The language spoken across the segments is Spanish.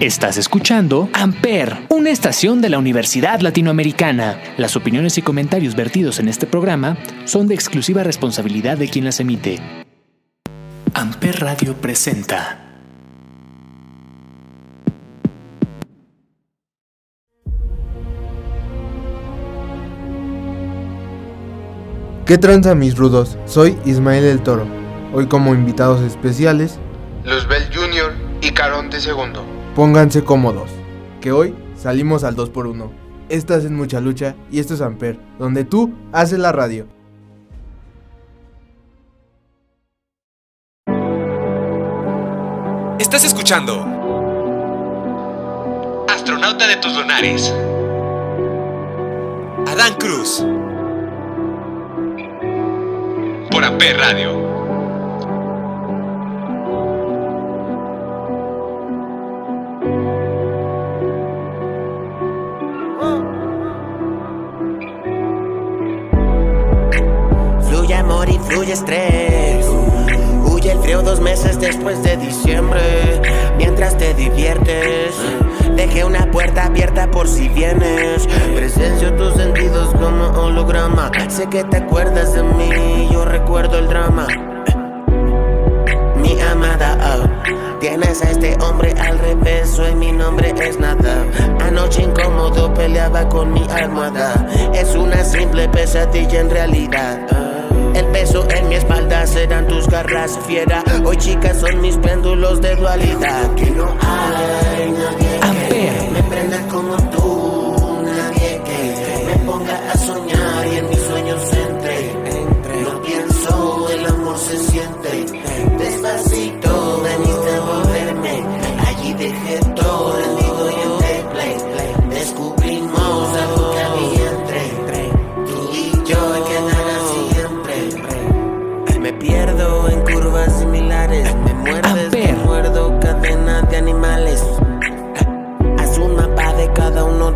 Estás escuchando Amper, una estación de la Universidad Latinoamericana. Las opiniones y comentarios vertidos en este programa son de exclusiva responsabilidad de quien las emite. Amper Radio presenta. ¿Qué tranza mis rudos? Soy Ismael el Toro. Hoy como invitados especiales, Luzbel Jr. y Caronte II. Pónganse cómodos, que hoy salimos al 2x1. Estás en mucha lucha y esto es Amper, donde tú haces la radio. Estás escuchando Astronauta de tus lunares. Adán Cruz. Por Amper Radio. Fluye estrés. Huye el frío dos meses después de diciembre. Mientras te diviertes, dejé una puerta abierta por si vienes. Presencio tus sentidos como holograma. Sé que te acuerdas de mí, yo recuerdo el drama. Mi amada, oh, tienes a este hombre al revés, hoy mi nombre es nada. Anoche incómodo peleaba con mi almohada. Es una simple pesadilla en realidad. El peso en mi espalda serán tus garras fiera. Hoy chicas son mis péndulos de dualidad. Que no hay nadie que me prenda como tú,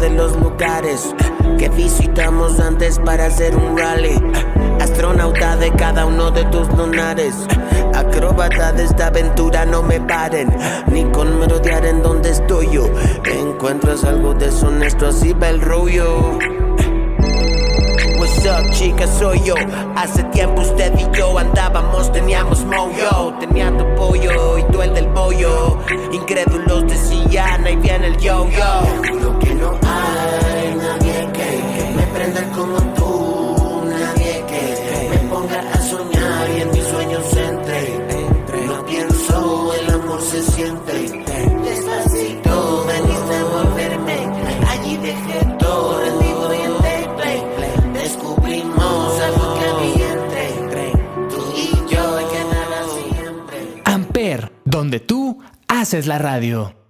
de los lugares que visitamos antes para hacer un rally. Astronauta de cada uno de tus lunares. Acróbata de esta aventura, no me paren. Ni con merodear en donde estoy yo. Encuentras algo deshonesto, así va el rollo. What's up, chica, soy yo. Hace tiempo usted y yo andábamos, teníamos moyo. Tenía tu pollo y tú el del bollo. Incrédulos decían, ahí viene el yo-yo. Como tú. Nadie que me ponga a soñar y en mis sueños entre. No pienso, el amor se siente. Despacito, veniste a volverme. Allí dejé todo rendido y play. Descubrimos algo que había entre. Tú y yo que nada siempre. Amper, donde tú haces la radio.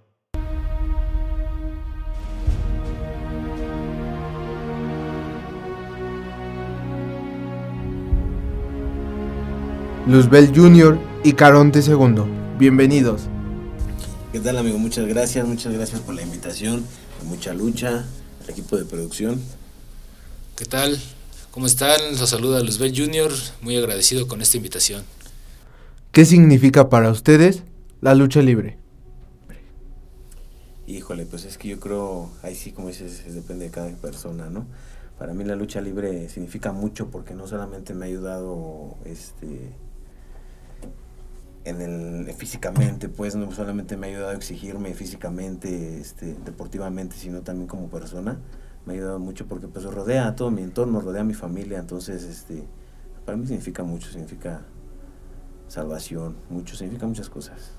Luzbel Jr. y Caronte II. Bienvenidos. ¿Qué tal amigo? Muchas gracias, muchas gracias por la invitación, mucha lucha, el equipo de producción. ¿Qué tal? ¿Cómo están? Los saluda Luzbel Jr., muy agradecido con esta invitación. ¿Qué significa para ustedes la lucha libre? Híjole, pues es que yo creo, ahí sí como dices, es- depende de cada persona, ¿no? Para mí la lucha libre significa mucho porque no solamente me ha ayudado este en el físicamente, pues no solamente me ha ayudado a exigirme físicamente, este, deportivamente, sino también como persona. Me ha ayudado mucho porque pues rodea a todo mi entorno, rodea a mi familia, entonces este para mí significa mucho, significa salvación, mucho, significa muchas cosas.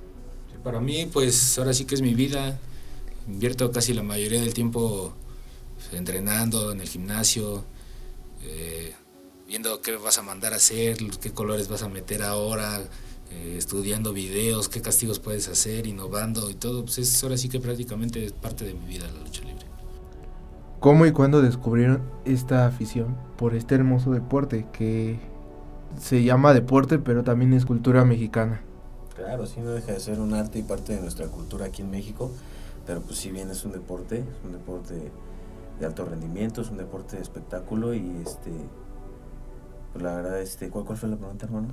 Para mí, pues ahora sí que es mi vida. Invierto casi la mayoría del tiempo pues, entrenando en el gimnasio, eh, viendo qué vas a mandar a hacer, qué colores vas a meter ahora, eh, estudiando videos, qué castigos puedes hacer, innovando y todo. Pues es ahora sí que prácticamente es parte de mi vida la lucha libre. ¿Cómo y cuándo descubrieron esta afición por este hermoso deporte que se llama deporte pero también es cultura mexicana? Claro, sí, no deja de ser un arte y parte de nuestra cultura aquí en México, pero pues si bien es un deporte, es un deporte de alto rendimiento, es un deporte de espectáculo y este, pues la verdad, este, ¿cuál, cuál fue la pregunta, hermano?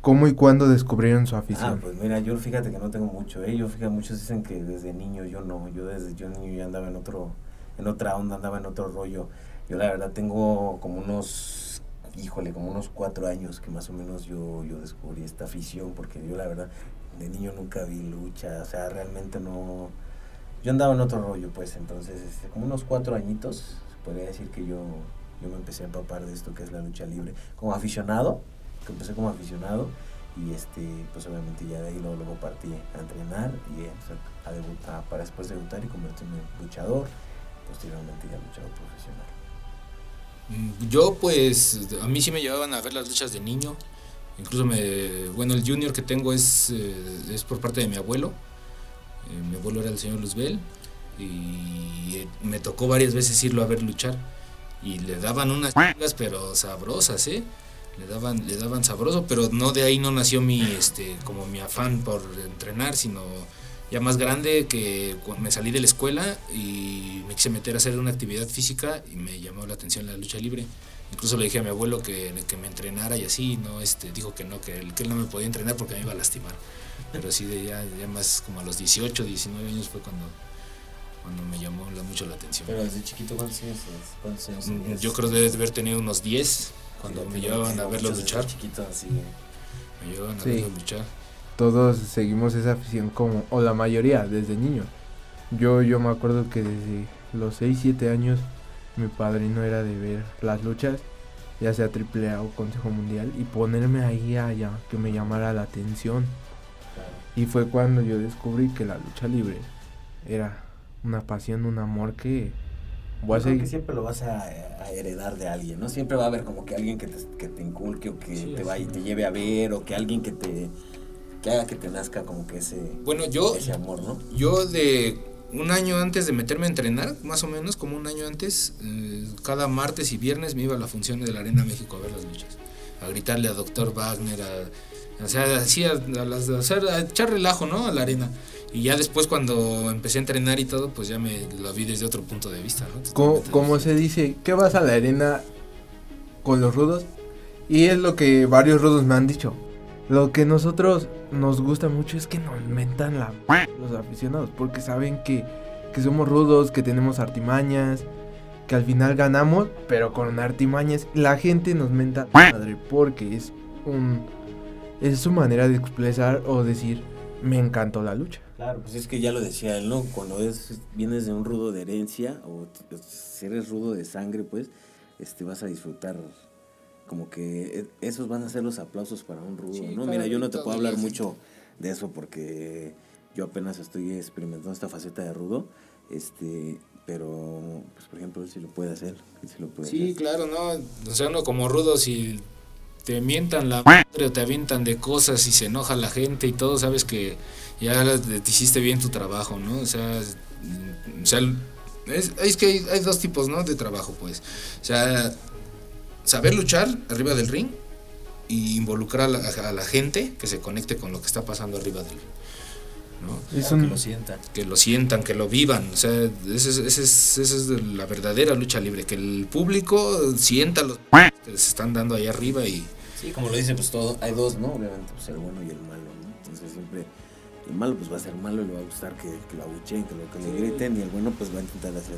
¿Cómo y cuándo descubrieron su Ah, afición? pues mira, yo fíjate que no tengo mucho, ¿eh? Yo fíjate, muchos dicen que desde niño yo no, yo desde yo niño ya andaba en otro, en otra onda, andaba en otro rollo. Yo la verdad tengo como unos, híjole, como unos cuatro años que más o menos yo, yo descubrí esta afición, porque yo la verdad de niño nunca vi lucha, o sea, realmente no, yo andaba en otro rollo, pues, entonces, este, como unos cuatro añitos, se podría decir que yo, yo me empecé a empapar de esto que es la lucha libre, como aficionado, que empecé como aficionado, y este pues obviamente ya de ahí luego, luego partí a entrenar y eh, sea, a debutar para después debutar y convertirme en luchador posteriormente ya luchador profesional Mm, Yo pues a mí sí me llevaban a ver las luchas de niño. Incluso me bueno el junior que tengo es, eh, es por parte de mi abuelo. Eh, mi abuelo era el señor Luzbel y me tocó varias veces irlo a ver luchar y le daban unas chingas pero sabrosas, ¿eh? Le daban le daban sabroso, pero no de ahí no nació mi este como mi afán por entrenar, sino ya más grande que me salí de la escuela y me quise meter a hacer una actividad física y me llamó la atención la lucha libre. Incluso le dije a mi abuelo que, que me entrenara y así, no este dijo que no, que él, que él no me podía entrenar porque me iba a lastimar. Pero sí, de ya, ya más como a los 18, 19 años fue cuando, cuando me llamó la- mucho la atención. pero desde chiquito cuántos años cuántos años Mm? Yo creo de haber tenido unos 10 cuando Sí, me llevaban a tengo verlo muchos desde luchar. chiquito así Me llevaban a Sí. verlo luchar. Todos seguimos esa afición como, o la mayoría, desde niño. Yo, yo me acuerdo que desde los 6, 7 años mi padrino era de ver las luchas, ya sea AAA o Consejo Mundial, y ponerme ahí a ya- que me llamara la atención. claro. Y fue cuando yo descubrí que la lucha libre era una pasión, un amor que voy a que siempre lo vas a, a heredar de alguien, ¿no? Siempre va a haber como que alguien que te, que te inculque o que Sí, te vaya y te lleve a ver o que alguien que te que haga que te nazca como que ese, Bueno, yo, ese amor, ¿no? Yo de un año antes de meterme a entrenar, más o menos como un año antes, eh, cada martes y viernes me iba a la función de la Arena México a ver las luchas, a gritarle a Doctor Wagner, a, o sea, así a, a las, a echar relajo, ¿no? A la arena. Y ya después cuando empecé a entrenar y todo, pues ya me lo vi desde otro punto de vista, ¿no? Como se dice, que vas a la arena con los rudos? Y es lo que varios rudos me han dicho. Lo que nosotros nos gusta mucho es que nos mentan la los aficionados, porque saben que, que somos rudos, que tenemos artimañas, que al final ganamos, pero con artimañas. La gente nos menta la madre porque es un es su manera de expresar o decir me encantó la lucha. Claro, pues es que ya lo decía él, ¿no? Cuando es, vienes de un rudo de herencia o si eres rudo de sangre, pues, este, vas a disfrutar como que e- esos van a ser los aplausos para un rudo, Sí, ¿no? Mira, yo no te puedo hablar mucho de eso porque yo apenas estoy experimentando esta faceta de rudo, este, pero, pues, por ejemplo, él sí lo puede hacer, sí lo puede Sí, hacer. claro, ¿no? O sea, uno como rudo, si te mientan la madre o te avientan de cosas y se enoja la gente y todo, sabes que ya te hiciste bien tu trabajo, ¿no? O sea, o sea es, es que hay, hay dos tipos, ¿no? De trabajo, pues. O sea, saber luchar arriba del ring y involucrar a la, a la gente que se conecte con lo que está pasando arriba del ring, ¿no? Es Que lo sientan. que lo sientan, que lo vivan. O sea, esa es, esa es, esa es de la verdadera lucha libre, que el público sienta los que se están dando ahí arriba y Sí, como lo dice, pues todo, hay dos, ¿no? Obviamente, pues el bueno y el malo, ¿no? Entonces siempre el malo pues va a ser malo y le va a gustar que, que lo abucheen, que, lo, que le griten y el bueno pues va a intentar hacer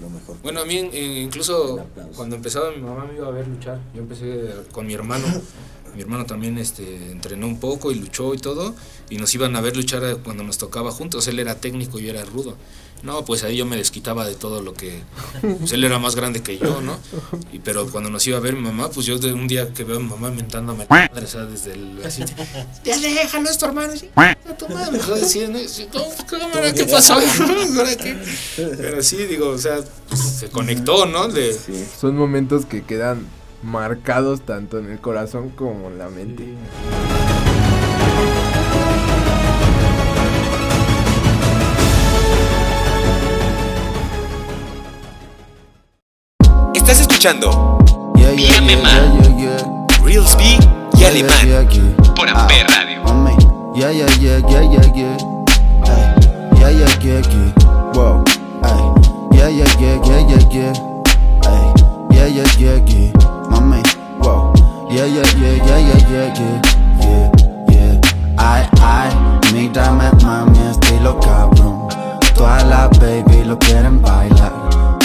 lo mejor. Bueno, a mí incluso cuando empezaba mi mamá me iba a ver luchar. Yo empecé con mi hermano. Mi hermano también este, entrenó un poco y luchó y todo. Y nos iban a ver luchar cuando nos tocaba juntos. Él era técnico y yo era rudo. No, pues ahí yo me desquitaba de todo lo que... Pues él era más grande que yo, ¿no? Y, pero cuando nos iba a ver mi mamá, pues yo de un día que veo a mi mamá mentándome la madre, o sea, desde el... Así, ya déjalo, es tu hermano. así, "A tu madre", "No, cámara, ¿qué pasó? ¿Ahora qué? Pero sí, digo, o sea, pues, se conectó, ¿no? De, Sí. son momentos que quedan marcados tanto en el corazón como en la mente. Estás escuchando Yeah, Vía yeah, Mema. yeah, yeah, yeah. Reels B y Yeah, Alemán yeah, yeah. por Ah, Amper Radio. mami. Yeah, Yeah, yeah, yeah, yeah, yeah, yeah, yeah, yeah, yeah. Ay, ay, mírame, mami, estilo cabrón. Todas las baby lo quieren bailar.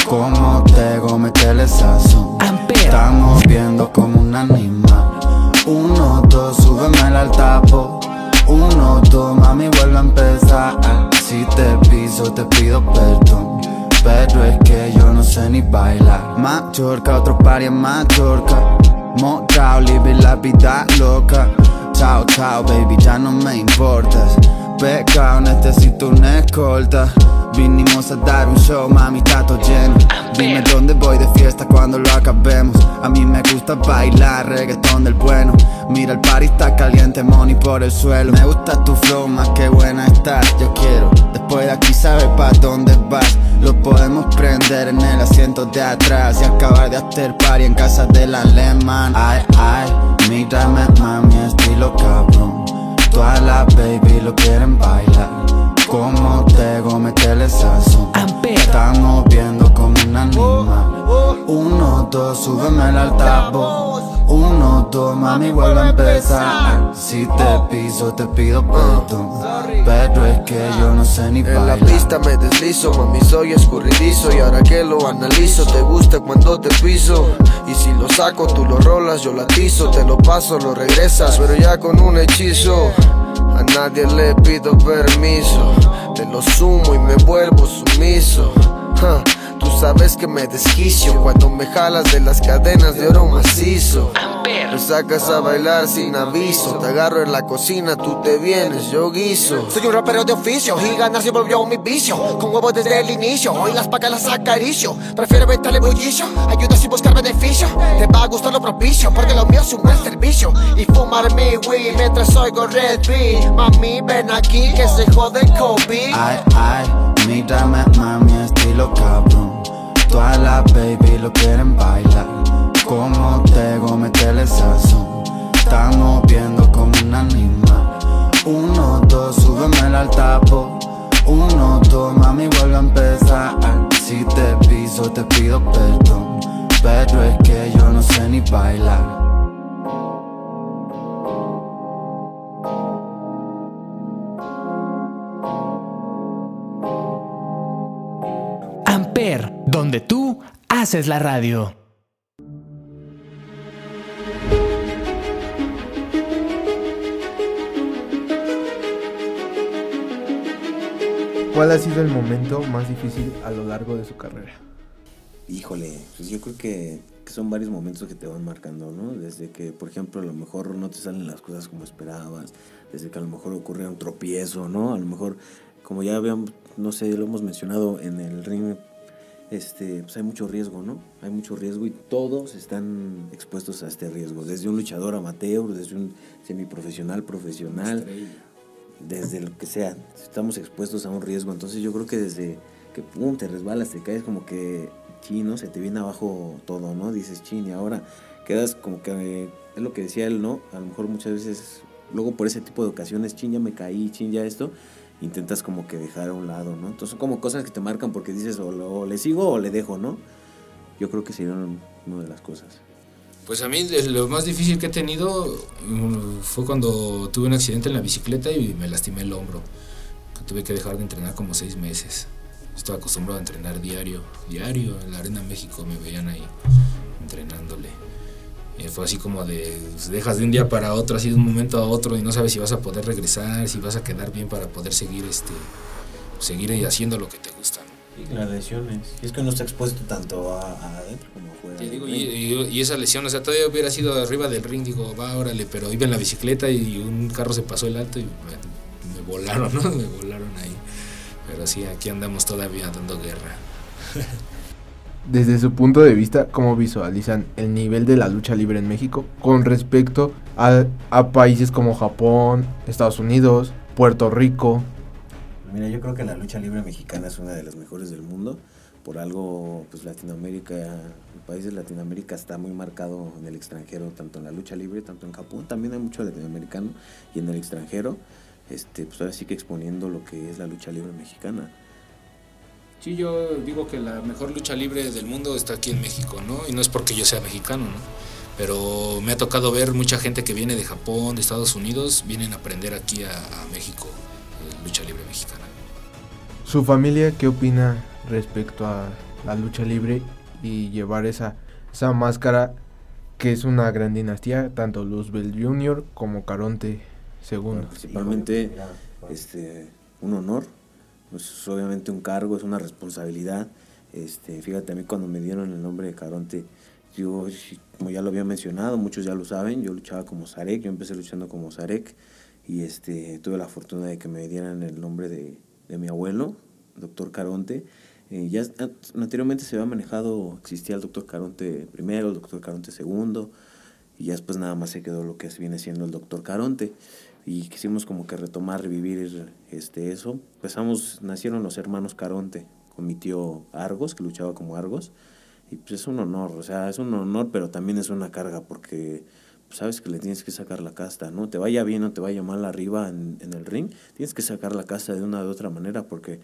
Como tego, metele sazón. Estamos viendo como un animal. Uno, dos, súbeme al tapo. Uno, dos, mami, vuelve a empezar. Si te piso, te pido perdón. Pero es que yo no sé ni bailar. Machorca, otro pari en Machorca. Motown, live la vida loca. Chao, chao, baby, ya no me importas. Pecado, necesito una escolta. Vinimos a dar un show, mami, todo lleno. Dime dónde voy de fiesta cuando lo acabemos. A mí me gusta bailar reggaetón del bueno. Mira el party está caliente, money por el suelo. Me gusta tu flow, más que buena estás. Yo quiero, después de aquí saber pa' dónde vas Lo podemos prender en el asiento de atrás Y acabar de hacer party en casa del alemán Ay, ay, mírame mami, estilo cabrón. Todas las baby lo quieren bailar Como Tego, metele sazón Amper. Estamos viendo como un animal. Uno, dos, súbeme el altavoz. Uno, dos, mami, vuelve a empezar. Si te piso, te pido perdón. Pero es que yo no sé ni En la bailar. pista me deslizo, mami soy escurridizo. Y ahora que lo analizo, te gusta cuando te piso. Y si lo saco, tú lo rolas, yo lo atizo. Te lo paso, lo regresas, pero ya con un hechizo A nadie le pido permiso. Te lo sumo y me vuelvo sumiso. Ja, Tú sabes que me desquicio cuando me jalas de las cadenas de oro macizo Me sacas a bailar sin aviso. Te agarro en la cocina, tú te vienes, yo guiso. Soy un rapero de oficio y ganar se volvió mi vicio. Con huevos desde el inicio, hoy las pacas las acaricio. Prefiero meterle bullicio, ayuda sin buscar beneficio. Te va a gustar lo propicio, porque lo mío es un buen servicio. Y fumar mi weed mientras oigo Red Beat Mami, ven aquí que se jode COVID. Ay, ay, mírame mami, estilo cabrón. Todas las baby lo quieren bailar Como Tego, metele sazón Estamos viendo como un animal. Uno, dos, súbeme el altavoz. Uno, dos, mami, vuelve a empezar. Si te piso, te pido perdón. Pero es que yo no sé ni bailar. Amper, donde tú haces la radio. ¿Cuál ha sido el momento más difícil a lo largo de su carrera? Híjole, pues yo creo que, que son varios momentos que te van marcando, ¿no? Desde que, por ejemplo, a lo mejor no te salen las cosas como esperabas, desde que a lo mejor ocurre un tropiezo, ¿no? A lo mejor, como ya habíamos, no sé, lo hemos mencionado en el ring, este, pues hay mucho riesgo, ¿no? Hay mucho riesgo y todos están expuestos a este riesgo, desde un luchador amateur, desde un semiprofesional, profesional, desde lo que sea, estamos expuestos a un riesgo. Entonces yo creo que desde que pum, te resbalas, te caes como que chino, se te viene abajo todo, ¿no? Dices chin y ahora quedas como que es lo que decía él, ¿no? A lo mejor muchas veces, luego por ese tipo de ocasiones, chin, ya me caí, chin, ya esto, intentas como que dejar a un lado, ¿no? Entonces son como cosas que te marcan porque dices o, lo- o le sigo o le dejo, ¿no? Yo creo que serían una de las cosas. Pues a mí lo más difícil que he tenido mm, fue cuando tuve un accidente en la bicicleta y me lastimé el hombro. Tuve que dejar de entrenar como seis meses. Estaba acostumbrado a entrenar diario, diario. En la Arena México me veían ahí entrenándole. Y fue así como de, pues, dejas de un día para otro, así de un momento a otro y no sabes si vas a poder regresar, si vas a quedar bien para poder seguir, este, seguir haciendo lo que te gusta. Y las lesiones. Y es que no está expuesto tanto a, a adentro como afuera. Te digo, y, ring. y- y esa lesión, o sea, todavía hubiera sido arriba del ring, digo, va, órale, pero iba en la bicicleta y un carro se pasó el alto y me, me volaron, ¿no? Me volaron ahí. Pero sí, aquí andamos todavía dando guerra. Desde su punto de vista, ¿cómo visualizan el nivel de la lucha libre en México con respecto a, a países como Japón, Estados Unidos, Puerto Rico? Mira, yo creo que la lucha libre mexicana es una de las mejores del mundo. Por algo, pues Latinoamérica, el país de Latinoamérica está muy marcado en el extranjero, tanto en la lucha libre, tanto en Japón, también hay mucho latinoamericano, y en el extranjero, este, pues ahora sí que exponiendo lo que es la lucha libre mexicana. Sí, yo digo que la mejor lucha libre del mundo está aquí en México, ¿no? Y no es porque yo sea mexicano, ¿no? Pero me ha tocado ver mucha gente que viene de Japón, de Estados Unidos, vienen a aprender aquí a, a México lucha libre mexicana. ¿Su familia qué opina respecto a la lucha libre y llevar esa, esa máscara que es una gran dinastía, tanto Luzbel Jr. como Caronte II? Bueno, principalmente este, un honor pues, es obviamente un cargo, es una responsabilidad. Este, fíjate, a mí cuando me dieron el nombre de Caronte, yo, como ya lo había mencionado, muchos ya lo saben, yo luchaba como Zarek, yo empecé luchando como Zarek y este, tuve la fortuna de que me dieran el nombre de, de mi abuelo, doctor Caronte. Eh, ya anteriormente se había manejado, existía el doctor Caronte primero, el doctor Caronte segundo, y ya después nada más se quedó lo que viene siendo el doctor Caronte. Y quisimos como que retomar, revivir este, eso. Empezamos, nacieron los hermanos Caronte con mi tío Argos, que luchaba como Argos. Y pues es un honor, o sea, es un honor, pero también es una carga porque sabes que le tienes que sacar la casta, ¿no? Te vaya bien o te vaya mal arriba en, en el ring, tienes que sacar la casta de una u otra manera porque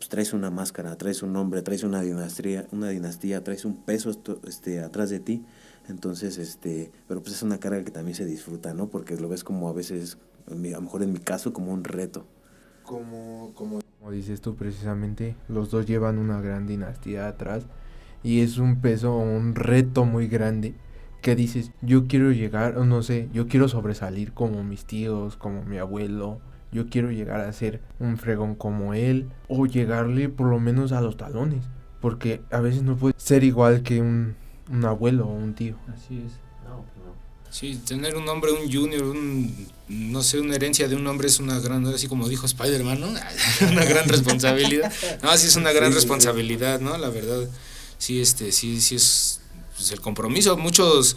pues, traes una máscara, traes un nombre, traes una dinastía, una dinastía, traes un peso este, atrás de ti. Entonces, este, pero pues es una carga que también se disfruta, ¿no? Porque lo ves como a veces, a lo mejor en mi caso, como un reto. Como, como, como dices tú precisamente, los dos llevan una gran dinastía atrás y es un peso, un reto muy grande que dices, yo quiero llegar, no sé, yo quiero sobresalir como mis tíos, como mi abuelo, yo quiero llegar a ser un fregón como él o llegarle por lo menos a los talones, porque a veces no puede ser igual que un, un abuelo o un tío. Así es. No, pues no. Sí, tener un hombre, un junior, un, no sé, una herencia de un hombre es una gran, así como dijo Spider-Man, ¿no? una gran responsabilidad. No, sí es una gran responsabilidad, ¿no? La verdad, sí, este, sí, sí es pues, el compromiso. Muchos,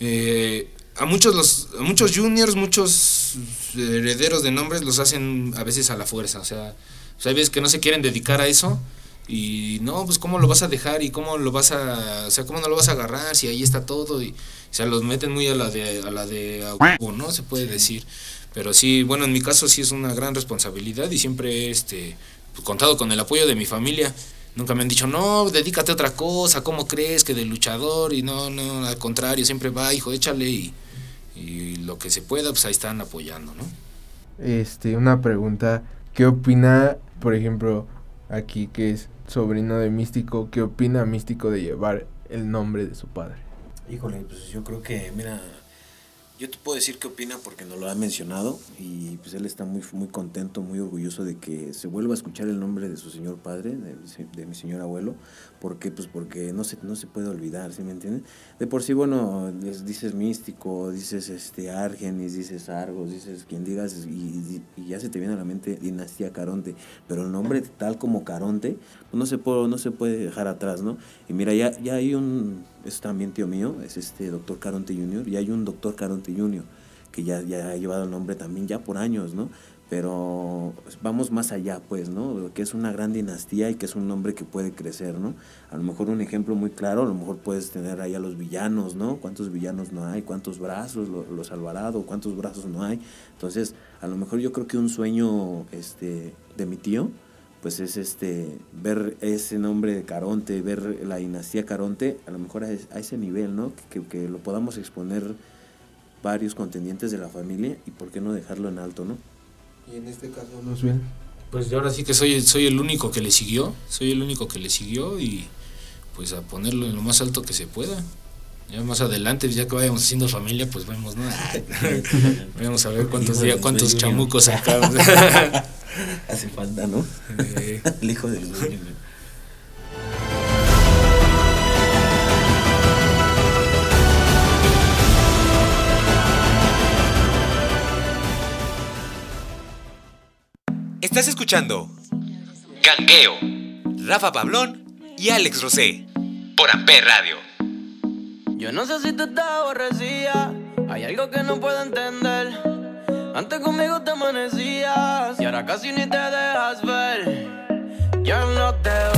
eh, a muchos los, a muchos juniors, muchos herederos de nombres los hacen a veces a la fuerza, o sea, pues hay veces que no se quieren dedicar a eso y no, pues cómo lo vas a dejar y cómo lo vas a, o sea, cómo no lo vas a agarrar si ahí está todo y, o sea, los meten muy a la de, a la de, ¿no? Se puede decir. Pero sí, bueno, en mi caso sí es una gran responsabilidad y siempre he este, pues, contado con el apoyo de mi familia. Nunca me han dicho, no, dedícate a otra cosa, ¿cómo crees que de luchador? Y no, no, al contrario, siempre va, hijo, échale y, y lo que se pueda, pues ahí están apoyando, ¿no? Este, una pregunta, ¿qué opina, por ejemplo, aquí que es sobrino de Místico, qué opina Místico de llevar el nombre de su padre? Híjole, pues yo creo que, mira, yo te puedo decir qué opina porque nos lo ha mencionado y pues él está muy, muy contento, muy orgulloso de que se vuelva a escuchar el nombre de su señor padre, de, de mi señor abuelo, porque pues porque no se, no se puede olvidar, ¿sí me entiendes? De por sí, bueno, dices místico, dices este Argenis, dices Argos, dices quien digas y, y, ya se te viene a la mente dinastía Caronte, pero el nombre tal como Caronte pues no se puede, no se puede dejar atrás, ¿no? Y mira, ya, ya hay un, es también tío mío, es este doctor Caronte Jr., y hay un doctor Caronte Jr., que ya, ya ha llevado el nombre también ya por años, ¿no? pero vamos más allá, pues, ¿no? Que es una gran dinastía y que es un nombre que puede crecer, ¿no? A lo mejor un ejemplo muy claro, a lo mejor puedes tener ahí a los villanos, ¿no? ¿Cuántos villanos no hay? ¿Cuántos brazos? Los, Alvarado, ¿cuántos brazos no hay? Entonces, a lo mejor yo creo que un sueño este, de mi tío, pues es este ver ese nombre de Caronte, ver la dinastía Caronte, a lo mejor a, ese nivel, ¿no? Que, que lo podamos exponer varios contendientes de la familia y por qué no dejarlo en alto, ¿no? Y en este caso nos ven. Pues yo ahora sí que soy, soy el único que le siguió, soy el único que le siguió y pues a ponerlo en lo más alto que se pueda. Ya más adelante, ya que vayamos haciendo familia, pues vemos, ¿no? Vamos a ver cuántos días, cuántos chamucos sacamos. Hace falta, ¿no? el hijo del dueño. Estás escuchando Gangueo, Rafa Pablón y Alex Rosé por Amper Radio. Yo no sé si tú estás aborrecida, hay algo que no puedo entender. Antes conmigo te amanecías y ahora casi ni te dejas ver. Ya no te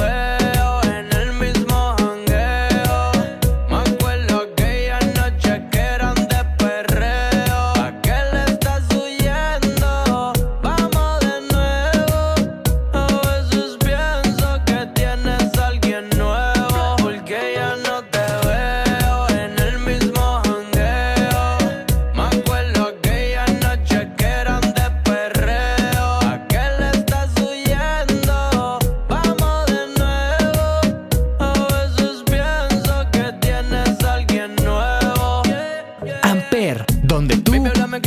Tú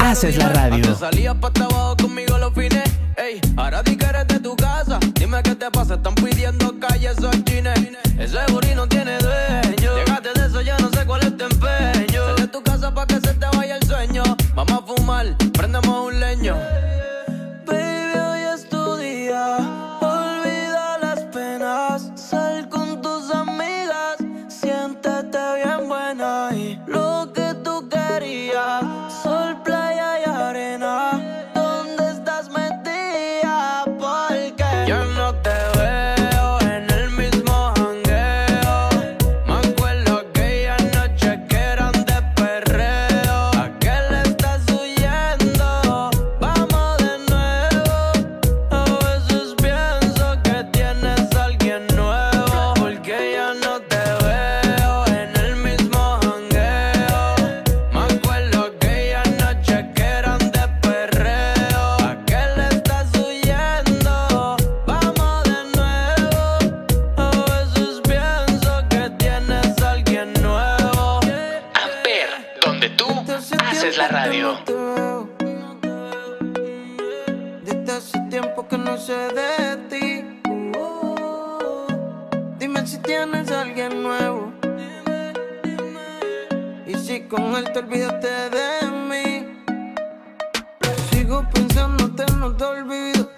haces la radio. Antes conmigo los fines. Ey, ahora di que eres de tu casa. Dime qué te pasa, están pidiendo calle esos chines. Ese burrito no tiene dueño. Llegaste de eso, ya no sé cuál es tu empeño. Sal de tu casa pa' que se te vaya el sueño. Vamos a fumar, prendemos un leño. hace tiempo que no sé de ti. Uh, dime si tienes a alguien nuevo. Y si con él te olvidaste de mí. Sigo pensándote, no te olvido.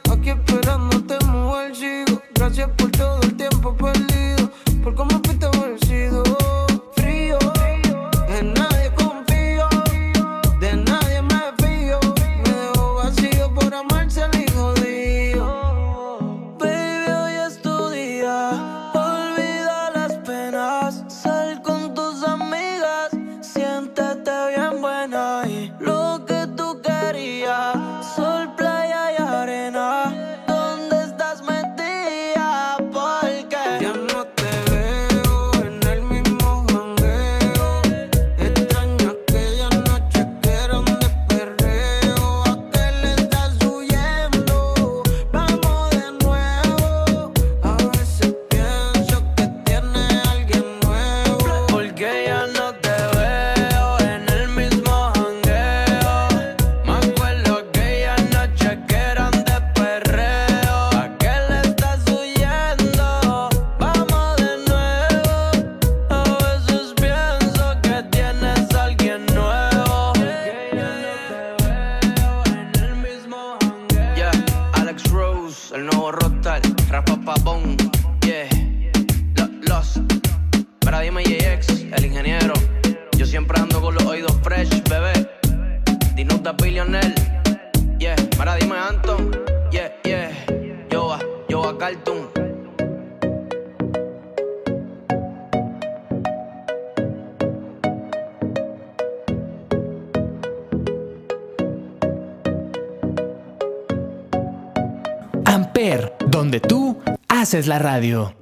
Haces la radio.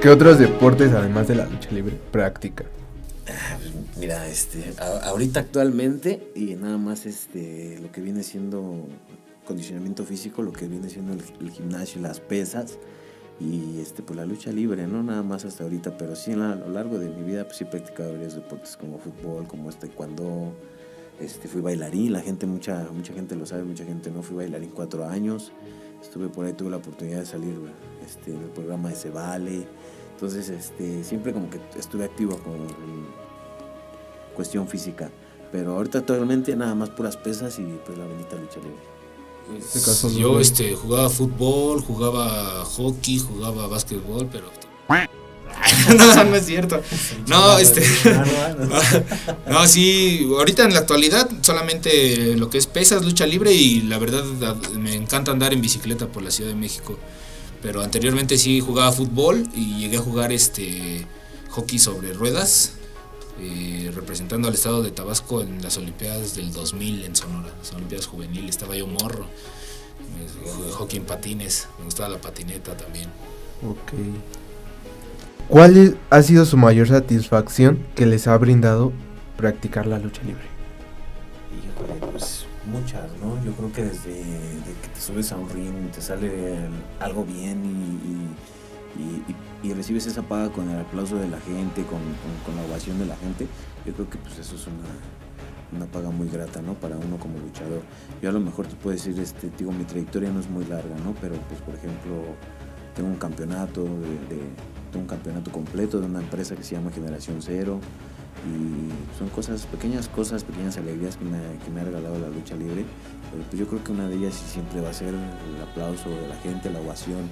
¿Qué otros deportes, además de la lucha libre, practica? Mira, este, a- ahorita actualmente y nada más este, lo que viene siendo condicionamiento físico, lo que viene siendo el, el gimnasio, las pesas y este, pues la lucha libre, no nada más hasta ahorita, pero sí a lo largo de mi vida pues sí he practicado varios deportes como fútbol, como este cuando este, fui bailarín, la gente, mucha, mucha gente lo sabe, mucha gente no, fui bailarín cuatro años, estuve por ahí, tuve la oportunidad de salir este, en el programa de Se Vale, entonces este, siempre como que estuve activo con cuestión física. Pero ahorita actualmente nada más puras pesas y pues la bendita lucha libre. Este caso, Yo no- este, jugaba fútbol, jugaba hockey, jugaba básquetbol, pero... no, no es cierto. No, este... no, sí, ahorita en la actualidad solamente lo que es pesas, lucha libre y la verdad me encanta andar en bicicleta por la Ciudad de México. Pero anteriormente sí jugaba fútbol y llegué a jugar este hockey sobre ruedas, eh, representando al estado de Tabasco en las Olimpiadas del 2000 en Sonora, las Olimpiadas juveniles, estaba yo morro. Hockey en patines, me gustaba la patineta también. Ok. ¿Cuál ha sido su mayor satisfacción que les ha brindado practicar la lucha libre? Híjole, pues muchas, ¿no? Yo creo que desde de que te subes a un ring, te sale algo bien y, y- y- y- y recibes esa paga con el aplauso de la gente, con, con- con la ovación de la gente, yo creo que pues eso es una, una paga muy grata, ¿no? Para uno como luchador. Yo a lo mejor te puedo decir, este, digo, mi trayectoria no es muy larga, ¿no? Pero pues por ejemplo, tengo un campeonato de, de- tengo un campeonato completo de una empresa que se llama Generación Cero y son cosas, pequeñas cosas, pequeñas alegrías que me, que me ha regalado la lucha libre. Pero pues yo creo que una de ellas siempre va a ser el aplauso de la gente, la ovación,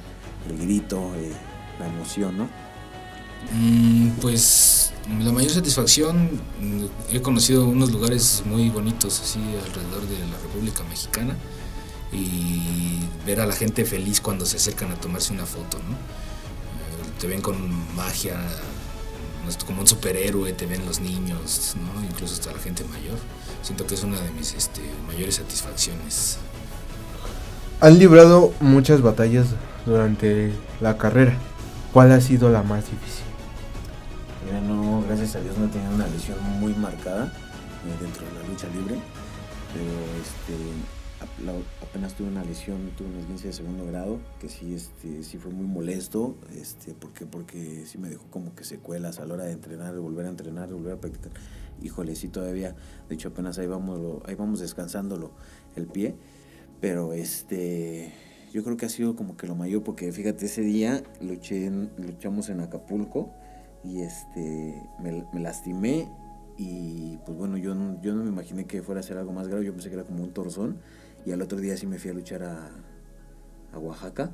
el grito, eh, la emoción, ¿no? Mm, pues la mayor satisfacción, he conocido unos lugares muy bonitos así alrededor de la República Mexicana y ver a la gente feliz cuando se acercan a tomarse una foto, ¿no? Eh, Te ven con magia, como un superhéroe, te ven los niños, ¿no? Incluso hasta la gente mayor. Siento que es una de mis este, mayores satisfacciones. Han librado muchas batallas durante la carrera. ¿Cuál ha sido la más difícil? Mira, no, gracias a Dios no tenía una lesión muy marcada eh, dentro de la lucha libre, pero este, apenas tuve una lesión, tuve una esguince de segundo grado, que sí, este, sí fue muy molesto, este, porque, porque sí me dejó como que secuelas a la hora de entrenar, de volver a entrenar, de volver a practicar. híjole, sí todavía, de hecho apenas ahí vamos, ahí vamos descansándolo el pie, pero este, yo creo que ha sido como que lo mayor, porque fíjate, ese día luché en- luchamos en Acapulco y este, me, lastimé y pues bueno, yo yo no me imaginé que fuera a ser algo más grave, yo pensé que era como un torzón y al otro día sí me fui a luchar a, a Oaxaca.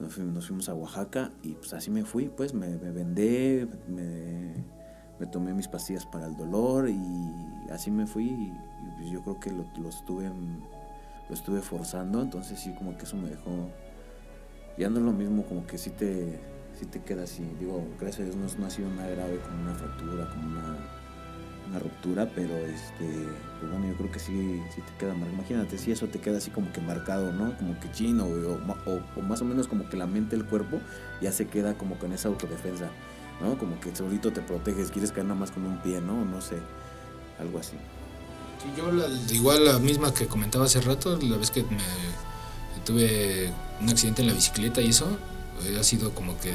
Nos fuimos, a Oaxaca y pues así me fui, pues me, vendé, me, tomé mis pastillas para el dolor y así me fui y, pues yo creo que lo, lo estuve estuve forzando, entonces sí como que eso me dejó ya no es lo mismo como que sí te sí te queda así, digo, gracias a Dios no, no ha sido nada grave como una fractura, como una, una ruptura, pero este pues bueno, yo creo que sí, sí te queda marcado. Imagínate si eso te queda así como que marcado, ¿no? Como que chino o más o menos como que la mente, el cuerpo ya se queda como con esa autodefensa, ¿no? Como que solito te proteges, quieres caer nada más con un pie, ¿no? No sé, algo así. Yo la- igual la misma que comentaba hace rato, la vez que me tuve un accidente en la bicicleta y eso, eh, ha sido como que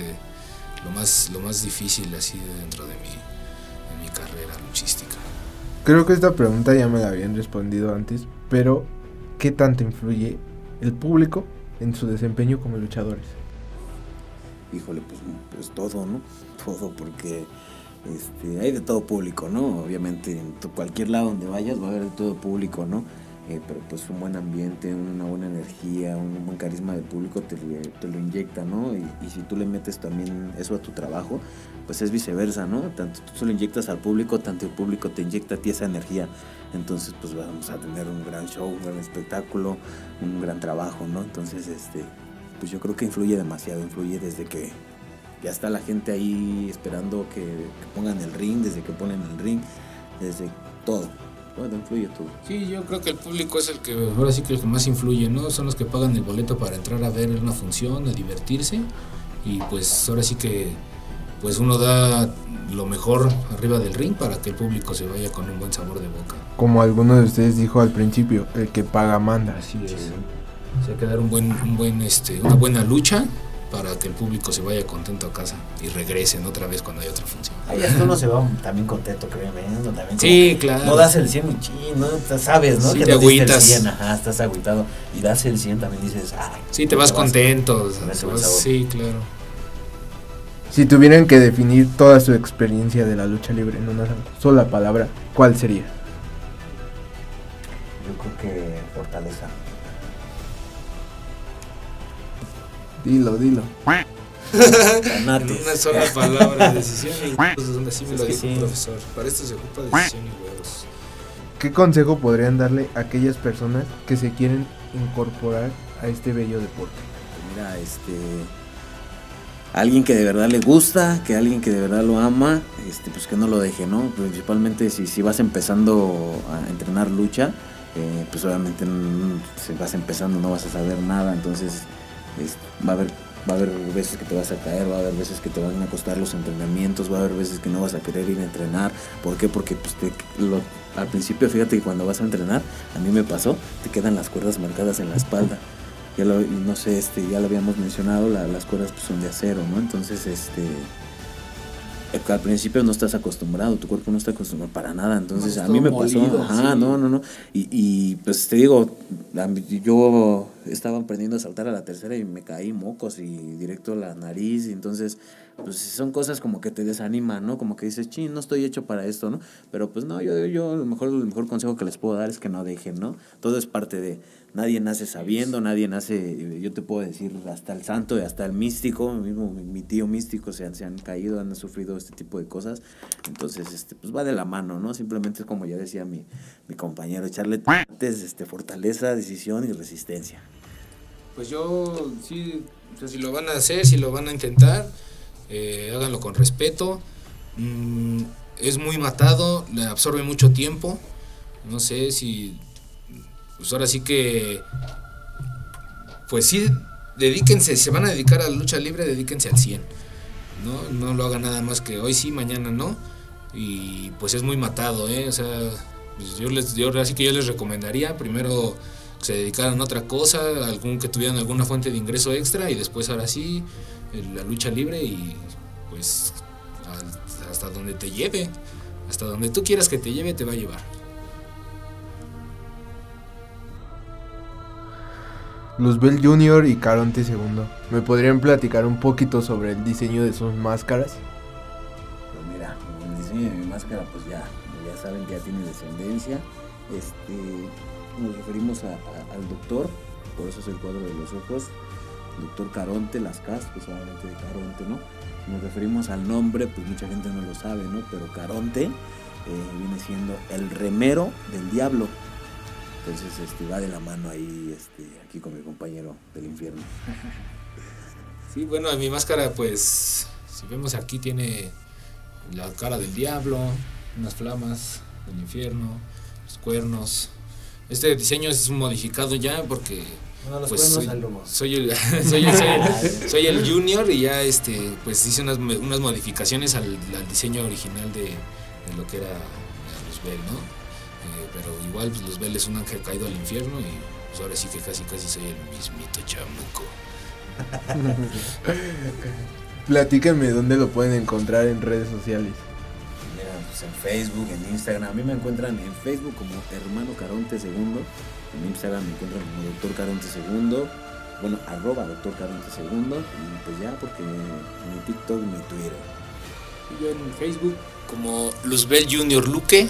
lo más, lo más difícil así dentro de mi, de mi carrera luchística. Creo que esta pregunta ya me la habían respondido antes, pero ¿qué tanto influye el público en su desempeño como luchadores? híjole, pues, pues todo, ¿no? Todo, porque este, hay de todo público, ¿no? Obviamente en cualquier lado donde vayas va a haber de todo público, ¿no? Eh, pero pues un buen ambiente, una buena energía, un buen carisma del público te, lo inyecta, ¿no? Y, y si tú le metes también eso a tu trabajo, pues es viceversa, ¿no? Tanto tú se lo inyectas al público, tanto el público te inyecta a ti esa energía. Entonces, pues vamos a tener un gran show, un gran espectáculo, un gran trabajo, ¿no? Entonces, este, pues yo creo que influye demasiado, influye desde que ya está la gente ahí esperando que, que pongan el ring, desde que ponen el ring, desde todo. Bueno, influye todo. Sí, yo creo que el público es el que ahora sí que el que más influye, ¿no? Son los que pagan el boleto para entrar a ver una función, a divertirse y pues ahora sí que pues uno da lo mejor arriba del ring para que el público se vaya con un buen sabor de boca. Como alguno de ustedes dijo al principio, el que paga manda. Así es. O sea, que dar un buen, un buen, este, una buena lucha para que el público se vaya contento a casa y regresen otra vez cuando haya otra función. Ahí hasta uno se va también contento, créeme. ¿no? También Sí, que claro. No das el 100 y chin, ¿no? Te Sabes, ¿no? Sí, que te no diste el agüitas. 100, ajá, estás agüitado. Y das el 100 también dices, ay. Sí, te vas contento. con vas- sí, claro. Si tuvieran que definir toda su experiencia de la lucha libre en una sola palabra, ¿cuál sería? Yo creo que fortaleza. Dilo, dilo. En una sola palabra, decisión y huevos. Así me lo dijo sí. un profesor. Para esto se ocupa decisión y huevos. ¿Qué consejo podrían darle a aquellas personas que se quieren incorporar a este bello deporte? Mira, este. Alguien que de verdad le gusta, que alguien que de verdad lo ama, este, pues que no lo deje, ¿no? Principalmente si, si vas empezando a entrenar lucha, eh, pues obviamente si vas empezando no vas a saber nada, entonces es- va a haber va a haber veces que te vas a caer, va a haber veces que te van a costar los entrenamientos, va a haber veces que no vas a querer ir a entrenar. ¿Por qué? Porque pues te- lo- al principio, fíjate que cuando vas a entrenar, a mí me pasó, te quedan las cuerdas marcadas en la espalda. Ya lo, no sé, este, ya lo habíamos mencionado, la- las cuerdas pues, son de acero, ¿no? Entonces, este, al principio no estás acostumbrado, tu cuerpo no está acostumbrado para nada, entonces No, a mí me pasó, ajá, sí. no, no, no, y, y pues te digo, yo estaba aprendiendo a saltar a la tercera y me caí mocos y directo a la nariz, y entonces, pues son cosas como que te desaniman, ¿no? Como que dices, ching, no estoy hecho para esto, ¿no? Pero pues no, yo, yo lo mejor, el mejor consejo que les puedo dar es que no dejen, ¿no? Todo es parte de, nadie nace sabiendo, nadie nace, yo te puedo decir, hasta el santo y hasta el místico, mismo mi, tío místico se han, se han caído, han sufrido este tipo de cosas, entonces, este, pues va de la mano, ¿no? Simplemente es como ya decía mi, mi compañero, echarle antes, este, fortaleza, decisión y resistencia. Pues yo, sí, o sea, si lo van a hacer, si lo van a intentar, eh, háganlo con respeto. Mm, es muy matado, le absorbe mucho tiempo. No sé si. Pues ahora sí que. Pues sí, dedíquense, se van a dedicar a la lucha libre, dedíquense al 100. No, no lo hagan nada más que hoy sí, mañana no. Y pues es muy matado, ¿eh? O sea, pues yo les, yo así que yo les recomendaría primero que se dedicaran a otra cosa, algún que tuvieran alguna fuente de ingreso extra y después ahora sí eh, la lucha libre y pues hasta donde te lleve. Hasta donde tú quieras que te lleve, te va a llevar. Luzbel Jr. y Caronte II. ¿Me podrían platicar un poquito sobre el diseño de sus máscaras? Pues mira, el diseño de mi máscara, pues ya, ya saben que ya tiene descendencia. Este, nos referimos al doctor, por eso es el cuadro de los ojos. Doctor Caronte, las Cas, pues solamente de Caronte, ¿no? Si nos referimos al nombre, pues mucha gente no lo sabe, ¿no? Pero Caronte eh, viene siendo el remero del diablo. Entonces este, va de la mano ahí, este, aquí con mi compañero del infierno. Sí, bueno, mi máscara, pues, si vemos aquí, tiene la cara del diablo, unas flamas del infierno, los cuernos. Este diseño es un modificado ya porque No, los pues, cuernos soy, soy el, soy, el, soy el- soy el junior y ya este pues hice unas, modificaciones al, al diseño original de, de lo que era Luzbel, ¿no? Eh, pero igual pues, Luzbel es un ángel caído al infierno y pues ahora sí que casi casi soy el mismito chamuco. Platíquenme dónde lo pueden encontrar en redes sociales. Mira, pues en Facebook, en Instagram. A mí me encuentran en Facebook como Hermano Caronte Segundo. En Instagram me encuentran como Doctor Caronte Segundo. Bueno, arroba Doctor Caronte Segundo. Y pues ya, porque mi TikTok, mi Twitter. Y yo en Facebook como Luzbel Junior Luque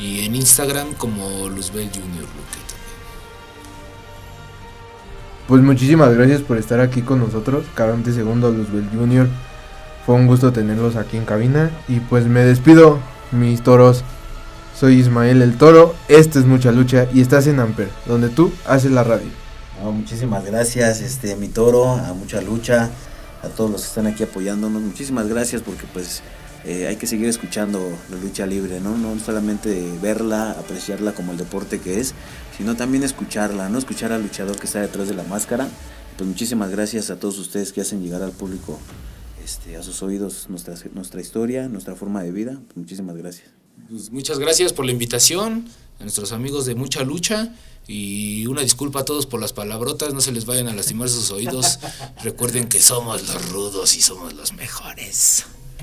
y en Instagram como Luzbel Junior Luque también. Pues muchísimas gracias por estar aquí con nosotros, Caronte II, Luzbel Jr. Fue un gusto tenerlos aquí en cabina. Y pues me despido, mis toros. Soy Ismael el Toro, esto es Mucha Lucha y estás en Amper, donde tú haces la radio. No, muchísimas gracias, este, mi toro, a mucha lucha, a todos los que están aquí apoyándonos. Muchísimas gracias porque pues eh, hay que seguir escuchando la lucha libre, ¿no? No solamente verla, apreciarla como el deporte que es, sino también escucharla, ¿no? Escuchar al luchador que está detrás de la máscara. Pues muchísimas gracias a todos ustedes que hacen llegar al público este, a sus oídos nuestra, nuestra historia, nuestra forma de vida. Pues muchísimas gracias. Pues muchas gracias por la invitación, a nuestros amigos de Mucha Lucha y una disculpa a todos por las palabrotas, no se les vayan a lastimar sus oídos. Recuerden que somos los rudos y somos los mejores.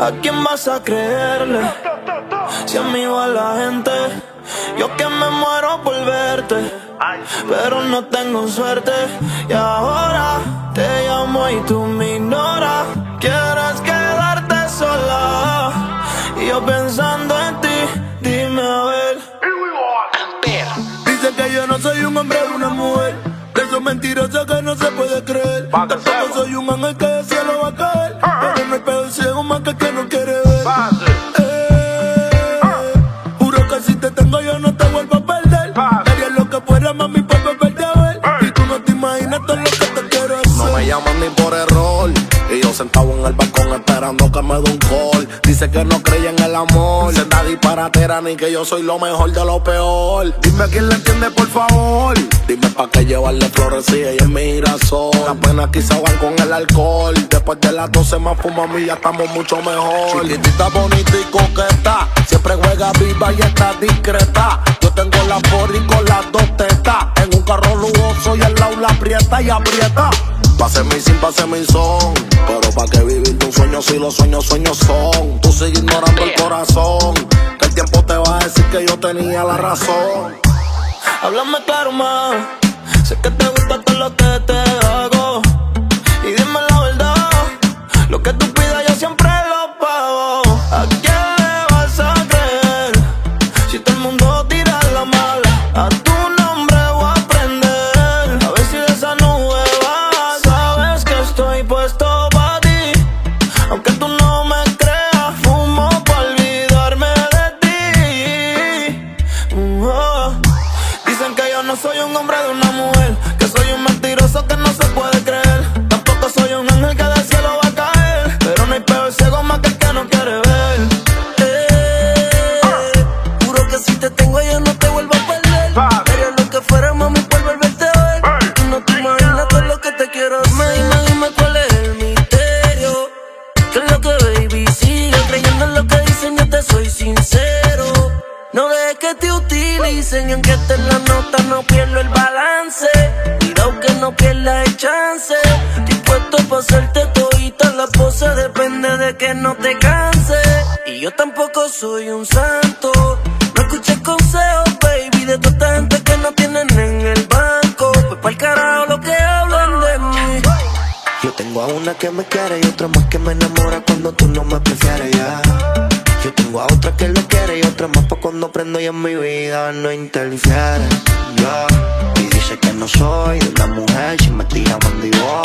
¿A quién vas a creerle? Si a mí va la gente, yo que me muero por verte, pero no tengo suerte. Y ahora te llamo y tú me ignoras. Quieres quedarte sola y yo pensando en ti, dime a ver. Dice que yo no soy un hombre de una mujer. De esos mentirosos que no se puede creer. Tampoco soy un ángel que que que no quiere ver. Eh, Juro que si te tengo yo no te vuelvo a perder. Haría lo que fuera, mami, por verte a ver. Y tú no te imaginas todo lo que te quiero hacer. No me llaman ni por error. Sentado en el balcón esperando que me dé un call. Dice que no creía en el amor. Senda disparatera ni que yo soy lo mejor de lo peor. Dime quién le entiende, por favor. Dime pa' qué llevarle flores si ella es mi girasol. Las penas quizá van con el alcohol. Después de las 12 más fumamos y ya estamos mucho mejor. Chiquitita, bonita y coqueta. Siempre juega viva y está discreta. Yo tengo la y con las dos tetas. En un carro lujoso y al lado la aprieta y aprieta. Pase mi sin, pase mi son. Pero pa' que vivir un sueño si los sueños sueños son. Tú sigues ignorando el corazón. Que el tiempo te va a decir que yo tenía la razón. Háblame claro más. Sé que te gusta todo lo que te hago. Y dime la verdad. Lo que tú soy un santo. No escuches consejos, baby, de toda gente que no tienen en el banco. Pues pa'l carajo lo que hablan de mí. Yo tengo a una que me quiere y otra más que me enamora cuando tú no me prefieres ya. Yo tengo a otra que lo quiere y otra más pa' cuando prendo y en mi vida no interfiere. ya. Y dice que no soy de una mujer si me tira mandivo.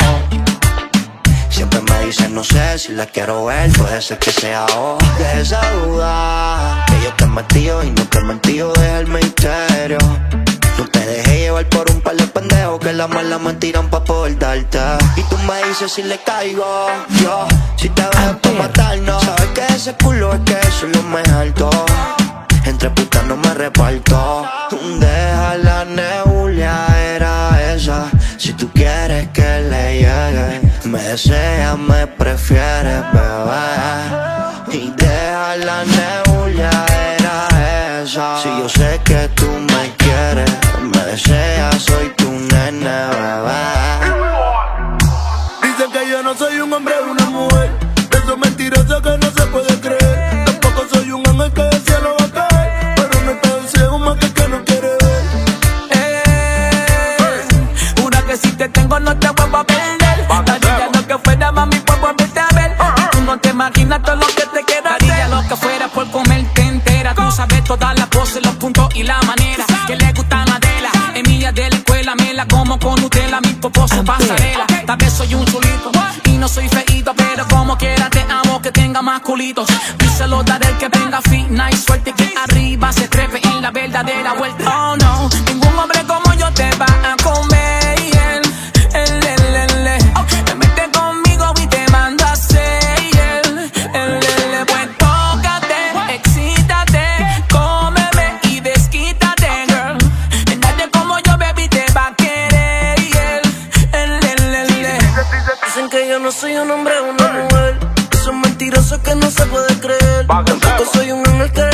Siempre me dice no sé si la quiero ver, puede ser que sea hoy. De esa duda que yo te metido y no te he mentido, deja el misterio. No te dejé llevar por un par de pendejos que la mala me tiran pa' poder darte. Y tú me dices si le caigo, yo, si te ves pa' matarnos. Sabes que ese culo es que eso es lo más alto. Entre putas no me reparto. Deja la nebulia, me deseas, me culitos. Díselo daré el que venga fina y suerte que arriba se trepe en la verdadera vuelta. Oh no, ningún hombre como yo te va a comer. El, el, el, el. Te metes conmigo y te mando a hacer el, el, el. Pues tócate, excítate, cómeme y desquítate, girl. Nadie como yo, baby, te va a querer. El, el, el, el. Dicen que yo no soy un hombre una mujer. Que no se puede creer. Tampoco soy un ángel que